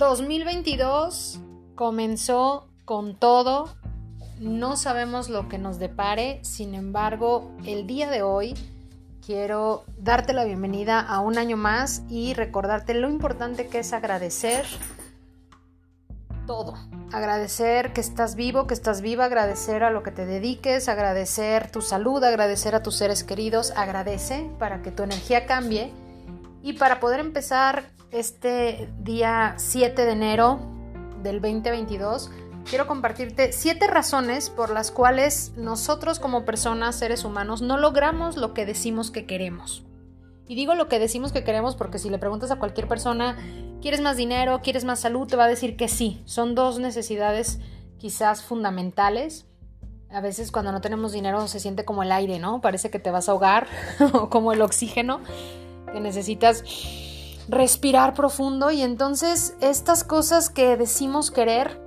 2022 comenzó con todo, no sabemos lo que nos depare, sin embargo, el día de hoy quiero darte la bienvenida a un año más y recordarte lo importante que es agradecer todo. Agradecer que estás vivo, que estás viva, agradecer a lo que te dediques, agradecer tu salud, agradecer a tus seres queridos, agradece para que tu energía cambie y para poder empezar este día 7 de enero del 2022, quiero compartirte siete razones por las cuales nosotros como personas, seres humanos, no logramos lo que decimos que queremos. Y digo lo que decimos que queremos porque si le preguntas a cualquier persona, ¿quieres más dinero? ¿Quieres más salud? Te va a decir que sí. Son dos necesidades quizás fundamentales. A veces cuando no tenemos dinero se siente como el aire, ¿no? Parece que te vas a ahogar o como el oxígeno que necesitas respirar profundo y entonces estas cosas que decimos querer,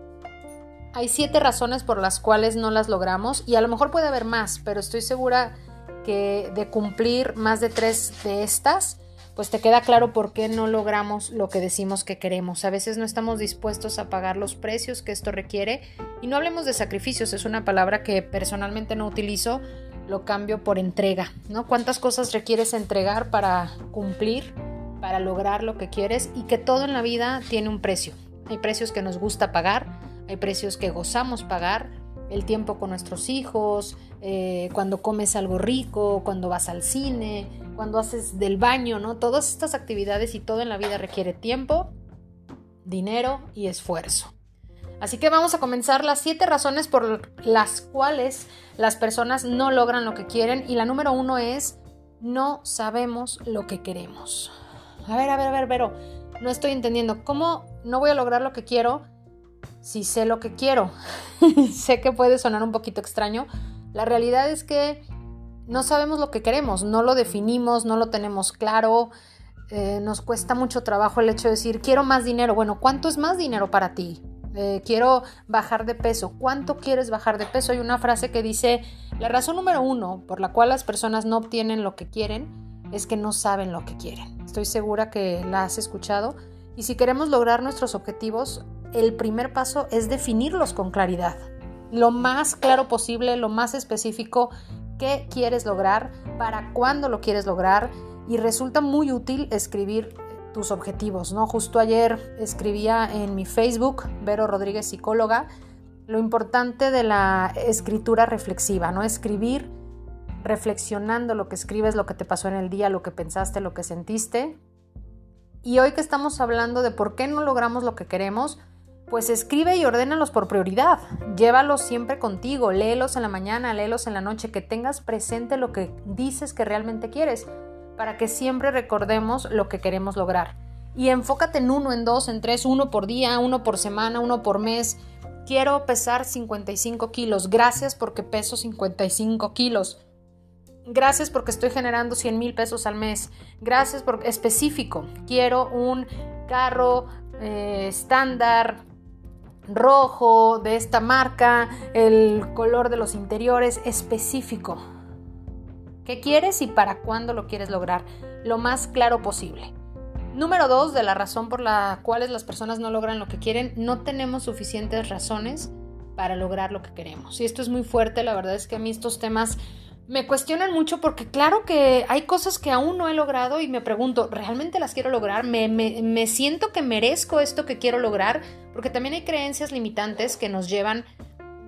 hay siete razones por las cuales no las logramos y a lo mejor puede haber más, pero estoy segura que de cumplir más de tres de estas, pues te queda claro por qué no logramos lo que decimos que queremos. A veces no estamos dispuestos a pagar los precios que esto requiere y no hablemos de sacrificios, es una palabra que personalmente no utilizo, lo cambio por entrega, ¿no? ¿Cuántas cosas requieres entregar para cumplir? para lograr lo que quieres y que todo en la vida tiene un precio. Hay precios que nos gusta pagar, hay precios que gozamos pagar, el tiempo con nuestros hijos, eh, cuando comes algo rico, cuando vas al cine, cuando haces del baño, ¿no? Todas estas actividades y todo en la vida requiere tiempo, dinero y esfuerzo. Así que vamos a comenzar las siete razones por las cuales las personas no logran lo que quieren y la número uno es no sabemos lo que queremos a ver, a ver, a ver, pero no estoy entendiendo. ¿Cómo no voy a lograr lo que quiero si sé lo que quiero? sé que puede sonar un poquito extraño. La realidad es que no sabemos lo que queremos, no lo definimos, no lo tenemos claro. Eh, nos cuesta mucho trabajo el hecho de decir, quiero más dinero. Bueno, ¿cuánto es más dinero para ti? Eh, quiero bajar de peso. ¿Cuánto quieres bajar de peso? Hay una frase que dice, la razón número uno por la cual las personas no obtienen lo que quieren es que no saben lo que quieren. Estoy segura que la has escuchado. Y si queremos lograr nuestros objetivos, el primer paso es definirlos con claridad. Lo más claro posible, lo más específico, qué quieres lograr, para cuándo lo quieres lograr. Y resulta muy útil escribir tus objetivos, ¿no? Justo ayer escribía en mi Facebook, Vero Rodríguez Psicóloga, lo importante de la escritura reflexiva, ¿no? Escribir reflexionando lo que escribes, lo que te pasó en el día, lo que pensaste, lo que sentiste. Y hoy que estamos hablando de por qué no logramos lo que queremos, pues escribe y ordénalos por prioridad. Llévalos siempre contigo, léelos en la mañana, léelos en la noche, que tengas presente lo que dices que realmente quieres, para que siempre recordemos lo que queremos lograr. Y enfócate en uno, en dos, en tres, uno por día, uno por semana, uno por mes. Quiero pesar 55 kilos. Gracias porque peso 55 kilos. Gracias porque estoy generando 100 mil pesos al mes. Gracias por específico. Quiero un carro eh, estándar rojo de esta marca, el color de los interiores específico. ¿Qué quieres y para cuándo lo quieres lograr? Lo más claro posible. Número dos, de la razón por la cual las personas no logran lo que quieren, no tenemos suficientes razones para lograr lo que queremos. Y esto es muy fuerte, la verdad es que a mí estos temas me cuestionan mucho porque claro que hay cosas que aún no he logrado y me pregunto, ¿realmente las quiero lograr? ¿Me, me, siento que merezco esto que quiero lograr? Porque también hay creencias limitantes que nos llevan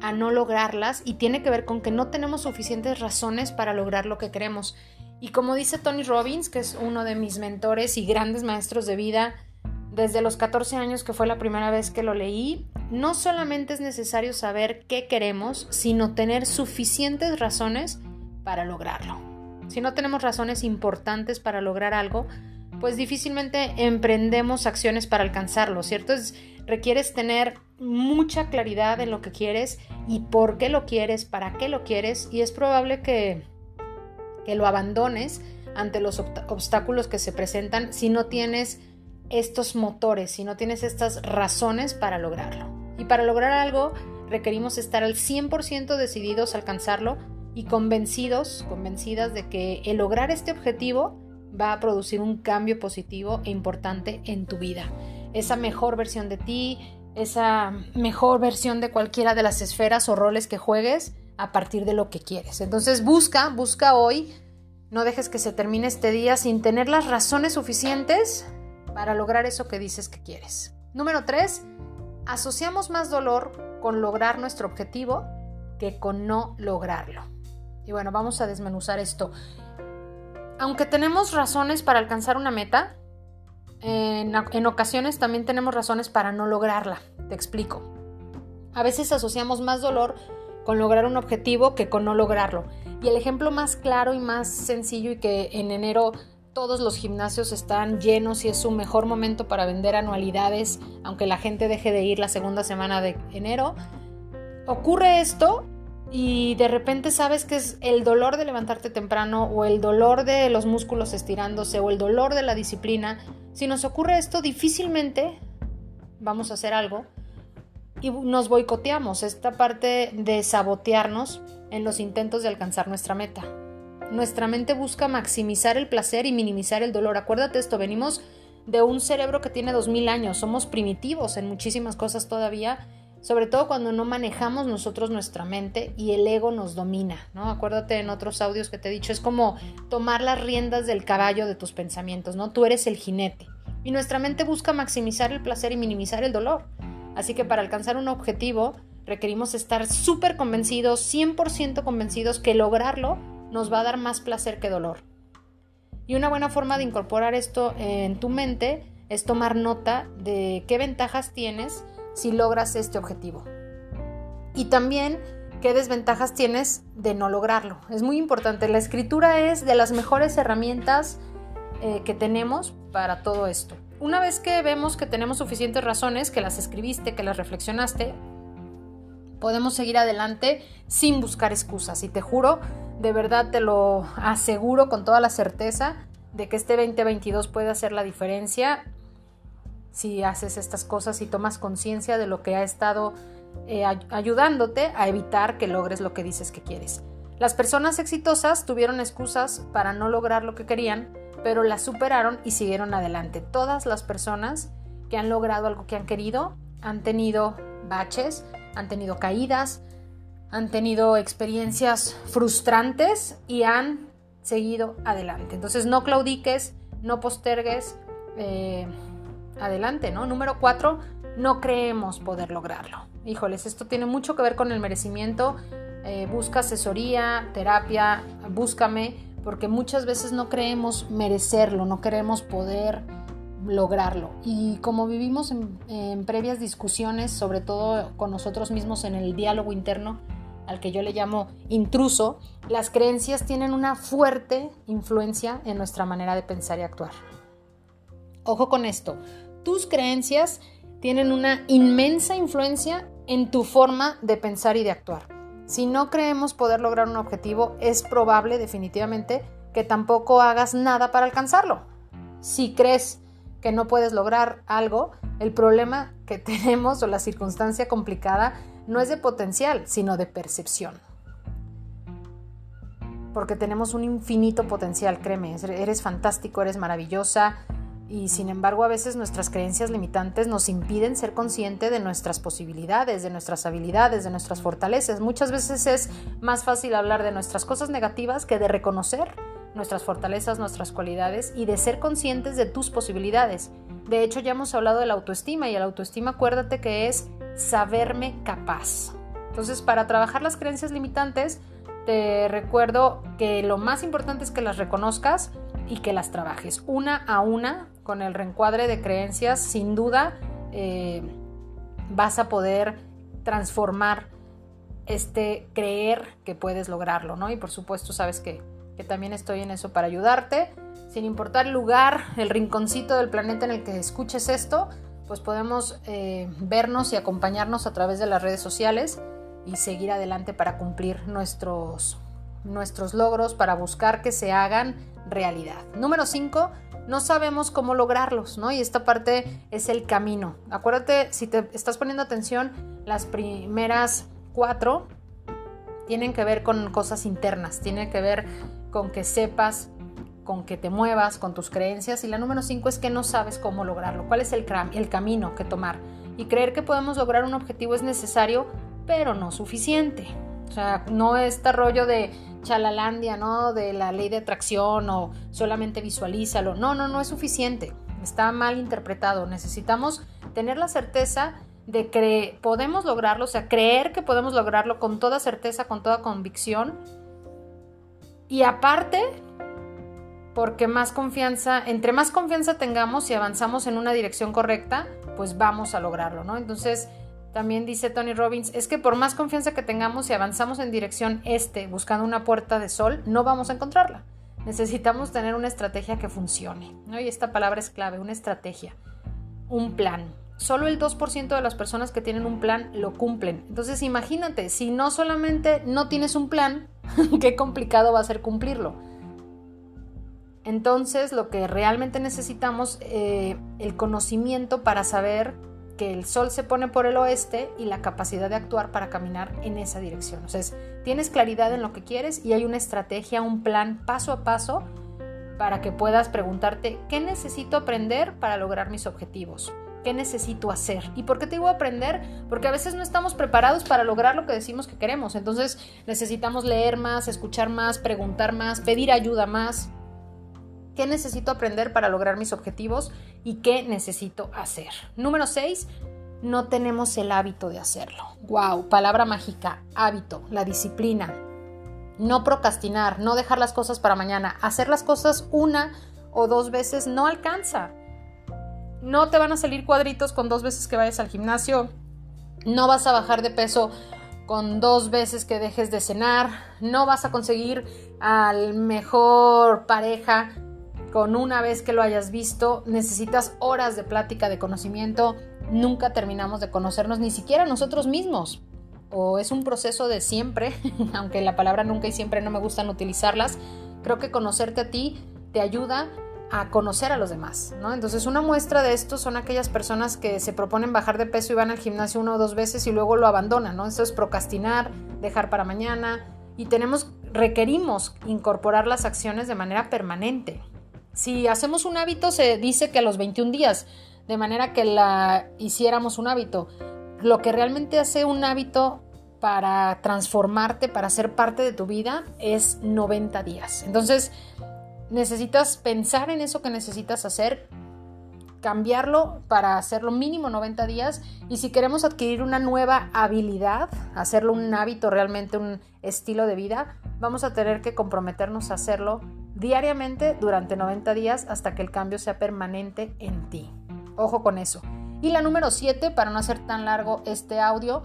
a no lograrlas y tiene que ver con que no tenemos suficientes razones para lograr lo que queremos. Y como dice Tony Robbins, que es uno de mis mentores y grandes maestros de vida, desde los 14 años que fue la primera vez que lo leí, no solamente es necesario saber qué queremos, sino tener suficientes razones para lograrlo. Si no tenemos razones importantes para lograr algo, pues difícilmente emprendemos acciones para alcanzarlo, ¿cierto? Es, requieres tener mucha claridad en lo que quieres y por qué lo quieres, para qué lo quieres y es probable que, que lo abandones ante los obstáculos que se presentan si no tienes estos motores, si no tienes estas razones para lograrlo. Y para lograr algo requerimos estar al 100% decididos a alcanzarlo y convencidos, convencidas de que el lograr este objetivo va a producir un cambio positivo e importante en tu vida. esa mejor versión de ti, esa mejor versión de cualquiera de las esferas o roles que juegues a partir de lo que quieres. Entonces busca, busca hoy, no dejes que se termine este día sin tener las razones suficientes para lograr eso que dices que quieres. Número 3. Asociamos más dolor con lograr nuestro objetivo que con no lograrlo. Y bueno, vamos a desmenuzar esto. Aunque tenemos razones para alcanzar una meta, en, ocasiones también tenemos razones para no lograrla. Te explico. A veces asociamos más dolor con lograr un objetivo que con no lograrlo. Y el ejemplo más claro y más sencillo y que en enero todos los gimnasios están llenos y es su mejor momento para vender anualidades, aunque la gente deje de ir la segunda semana de enero. Ocurre esto y de repente sabes que es el dolor de levantarte temprano o el dolor de los músculos estirándose o el dolor de la disciplina si nos ocurre esto, difícilmente vamos a hacer algo y nos boicoteamos, esta parte de sabotearnos en los intentos de alcanzar nuestra meta. Nuestra mente busca maximizar el placer y minimizar el dolor. Acuérdate esto, venimos de un cerebro que tiene 2000 años, somos primitivos en muchísimas cosas todavía, sobre todo cuando no manejamos nosotros nuestra mente y el ego nos domina, ¿no? Acuérdate en otros audios que te he dicho, es como tomar las riendas del caballo de tus pensamientos, ¿no? Tú eres el jinete. Y nuestra mente busca maximizar el placer y minimizar el dolor. Así que para alcanzar un objetivo requerimos estar súper convencidos, 100% convencidos que lograrlo nos va a dar más placer que dolor. Y una buena forma de incorporar esto en tu mente es tomar nota de qué ventajas tienes si logras este objetivo. Y también qué desventajas tienes de no lograrlo. Es muy importante. La escritura es de las mejores herramientas eh, que tenemos para todo esto. Una vez que vemos que tenemos suficientes razones, que las escribiste, que las reflexionaste, podemos seguir adelante sin buscar excusas. Y te juro, de verdad te lo aseguro con toda la certeza de que este 2022 puede hacer la diferencia si haces estas cosas y tomas conciencia de lo que ha estado eh, ayudándote a evitar que logres lo que dices que quieres. Las personas exitosas tuvieron excusas para no lograr lo que querían, pero las superaron y siguieron adelante. Todas las personas que han logrado algo que han querido han tenido baches, han tenido caídas, han tenido experiencias frustrantes y han seguido adelante. Entonces no claudiques, no postergues. Eh, adelante, ¿no? Número cuatro, no creemos poder lograrlo. Híjoles, esto tiene mucho que ver con el merecimiento. Eh, busca asesoría, terapia, búscame, porque muchas veces no creemos merecerlo, no queremos poder lograrlo. Y como vivimos en, en previas discusiones, sobre todo con nosotros mismos en el diálogo interno, al que yo le llamo intruso, las creencias tienen una fuerte influencia en nuestra manera de pensar y actuar. Ojo con esto, tus creencias tienen una inmensa influencia en tu forma de pensar y de actuar. Si no creemos poder lograr un objetivo, es probable definitivamente que tampoco hagas nada para alcanzarlo. Si crees que no puedes lograr algo, el problema que tenemos o la circunstancia complicada no es de potencial, sino de percepción. Porque tenemos un infinito potencial, créeme, eres fantástico, eres maravillosa, y sin embargo a veces nuestras creencias limitantes nos impiden ser consciente de nuestras posibilidades, de nuestras habilidades, de nuestras fortalezas. Muchas veces es más fácil hablar de nuestras cosas negativas que de reconocer nuestras fortalezas, nuestras cualidades y de ser conscientes de tus posibilidades. De hecho ya hemos hablado de la autoestima y la autoestima acuérdate que es saberme capaz. Entonces para trabajar las creencias limitantes te recuerdo que lo más importante es que las reconozcas y que las trabajes una a una con el reencuadre de creencias, sin duda eh, vas a poder transformar este creer que puedes lograrlo, ¿no? Y por supuesto sabes que, también estoy en eso para ayudarte. Sin importar el lugar, el rinconcito del planeta en el que escuches esto, pues podemos eh, vernos y acompañarnos a través de las redes sociales y seguir adelante para cumplir nuestros, nuestros logros, para buscar que se hagan realidad. Número 5, no sabemos cómo lograrlos, ¿no? Y esta parte es el camino. Acuérdate, si te estás poniendo atención, las primeras cuatro tienen que ver con cosas internas, tienen que ver con que sepas con que te muevas, con tus creencias. Y la número cinco es que no sabes cómo lograrlo, cuál es el, el camino que tomar. Y creer que podemos lograr un objetivo es necesario, pero no suficiente. O sea, no este rollo de chalalandia, ¿no? De la ley de atracción o solamente visualízalo. No, no, no es suficiente. Está mal interpretado. Necesitamos tener la certeza de que podemos lograrlo, o sea, creer que podemos lograrlo con toda certeza, con toda convicción. Y aparte, porque más confianza, entre más confianza tengamos y avanzamos en una dirección correcta, pues vamos a lograrlo, ¿no? Entonces, también dice Tony Robbins, es que por más confianza que tengamos y avanzamos en dirección este, buscando una puerta de sol, no vamos a encontrarla. Necesitamos tener una estrategia que funcione. Y esta palabra es clave, una estrategia, un plan. Solo el 2% de las personas que tienen un plan lo cumplen. Entonces imagínate, si no solamente no tienes un plan, qué complicado va a ser cumplirlo. Entonces, lo que realmente necesitamos, eh, el conocimiento para saber que el sol se pone por el oeste y la capacidad de actuar para caminar en esa dirección. O sea, tienes claridad en lo que quieres y hay una estrategia, un plan paso a paso para que puedas preguntarte qué necesito aprender para lograr mis objetivos. ¿Qué necesito hacer? ¿Y por qué te digo aprender? Porque a veces no estamos preparados para lograr lo que decimos que queremos. Entonces necesitamos leer más, escuchar más, preguntar más, pedir ayuda más qué necesito aprender para lograr mis objetivos y qué necesito hacer. Número 6, no tenemos el hábito de hacerlo. Wow, palabra mágica, hábito, la disciplina. No procrastinar, no dejar las cosas para mañana. Hacer las cosas una o dos veces no alcanza. No te van a salir cuadritos con dos veces que vayas al gimnasio. No vas a bajar de peso con dos veces que dejes de cenar. No vas a conseguir al mejor pareja con una vez que lo hayas visto, necesitas horas de plática, de conocimiento, nunca terminamos de conocernos ni siquiera nosotros mismos. O es un proceso de siempre, aunque la palabra nunca y siempre no me gustan utilizarlas, creo que conocerte a ti te ayuda a conocer a los demás, ¿no? Entonces una muestra de esto son aquellas personas que se proponen bajar de peso y van al gimnasio una o dos veces y luego lo abandonan, ¿no? Eso es procrastinar, dejar para mañana y tenemos, requerimos incorporar las acciones de manera permanente. Si hacemos un hábito, se dice que a los 21 días, de manera que la hiciéramos un hábito. Lo que realmente hace un hábito para transformarte, para ser parte de tu vida, es 90 días. Entonces, necesitas pensar en eso que necesitas hacer, cambiarlo para hacerlo mínimo 90 días y si queremos adquirir una nueva habilidad, hacerlo un hábito, realmente un estilo de vida, vamos a tener que comprometernos a hacerlo diariamente durante 90 días hasta que el cambio sea permanente en ti. Ojo con eso. Y la número 7, para no hacer tan largo este audio,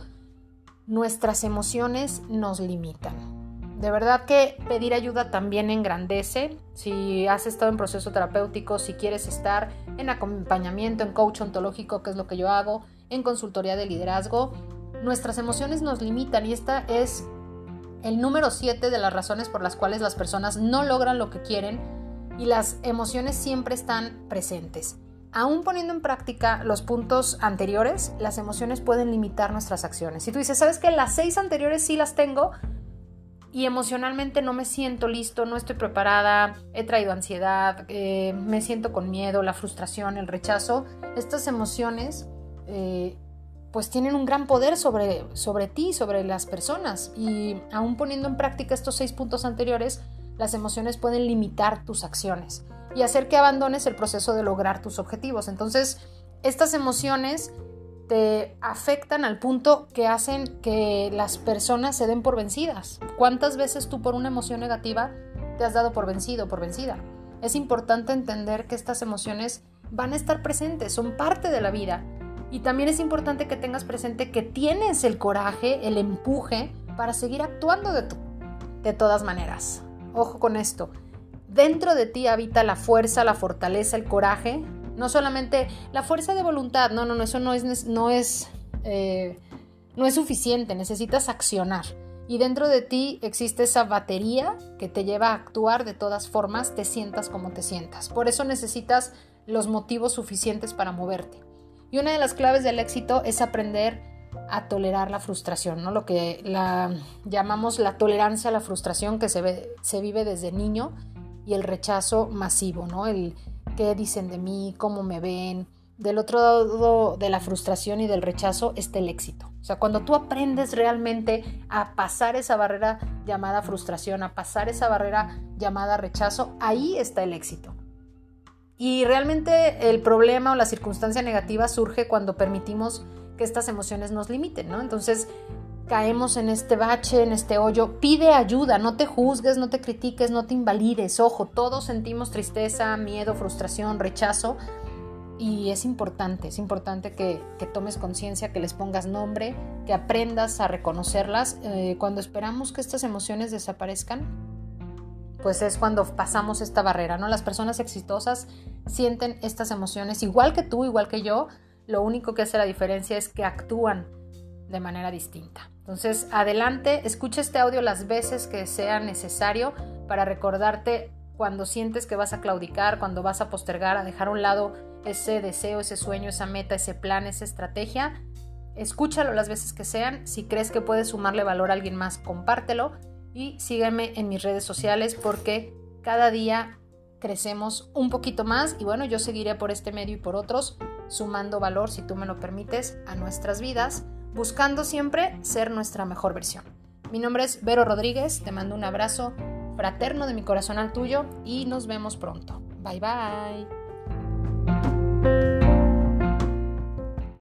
nuestras emociones nos limitan. De verdad que pedir ayuda también engrandece. Si has estado en proceso terapéutico, si quieres estar en acompañamiento, en coach ontológico, que es lo que yo hago, en consultoría de liderazgo, nuestras emociones nos limitan y esta es el número 7 de las razones por las cuales las personas no logran lo que quieren y las emociones siempre están presentes. Aún poniendo en práctica los puntos anteriores, las emociones pueden limitar nuestras acciones. Si tú dices, ¿sabes que las seis anteriores sí las tengo? Y emocionalmente no me siento listo, no estoy preparada, he traído ansiedad, eh, me siento con miedo, la frustración, el rechazo. Estas emociones eh, pues tienen un gran poder sobre, sobre ti, sobre las personas. Y aún poniendo en práctica estos seis puntos anteriores, las emociones pueden limitar tus acciones y hacer que abandones el proceso de lograr tus objetivos. Entonces, estas emociones te afectan al punto que hacen que las personas se den por vencidas. ¿Cuántas veces tú por una emoción negativa te has dado por vencido, por vencida? Es importante entender que estas emociones van a estar presentes, son parte de la vida y también es importante que tengas presente que tienes el coraje, el empuje para seguir actuando de, de todas maneras. Ojo con esto. Dentro de ti habita la fuerza, la fortaleza, el coraje. No solamente la fuerza de voluntad. No, no, no, eso no es, no es, eh, no es suficiente. Necesitas accionar. Y dentro de ti existe esa batería que te lleva a actuar de todas formas, te sientas como te sientas. Por eso necesitas los motivos suficientes para moverte. Y una de las claves del éxito es aprender a tolerar la frustración, ¿no? Lo que la, llamamos la tolerancia a la frustración que se, ve, se vive desde niño y el rechazo masivo, ¿no? El qué dicen de mí, cómo me ven. Del otro lado de la frustración y del rechazo está el éxito. O sea, cuando tú aprendes realmente a pasar esa barrera llamada frustración, a pasar esa barrera llamada rechazo, ahí está el éxito. Y realmente el problema o la circunstancia negativa surge cuando permitimos que estas emociones nos limiten, ¿no? Entonces caemos en este bache, en este hoyo, pide ayuda, no te juzgues, no te critiques, no te invalides, ojo, todos sentimos tristeza, miedo, frustración, rechazo, y es importante, es importante que, tomes conciencia, que les pongas nombre, que aprendas a reconocerlas. Eh, cuando esperamos que estas emociones desaparezcan, pues es cuando pasamos esta barrera, ¿no? Las personas exitosas sienten estas emociones igual que tú, igual que yo, lo único que hace la diferencia es que actúan de manera distinta. Entonces, adelante, escucha este audio las veces que sea necesario para recordarte cuando sientes que vas a claudicar, cuando vas a postergar, a dejar a un lado ese deseo, ese sueño, esa meta, ese plan, esa estrategia. Escúchalo las veces que sean. Si crees que puedes sumarle valor a alguien más, compártelo y sígueme en mis redes sociales porque cada día crecemos un poquito más y bueno, yo seguiré por este medio y por otros sumando valor, si tú me lo permites, a nuestras vidas, buscando siempre ser nuestra mejor versión. Mi nombre es Vero Rodríguez, te mando un abrazo fraterno de mi corazón al tuyo y nos vemos pronto. Bye bye.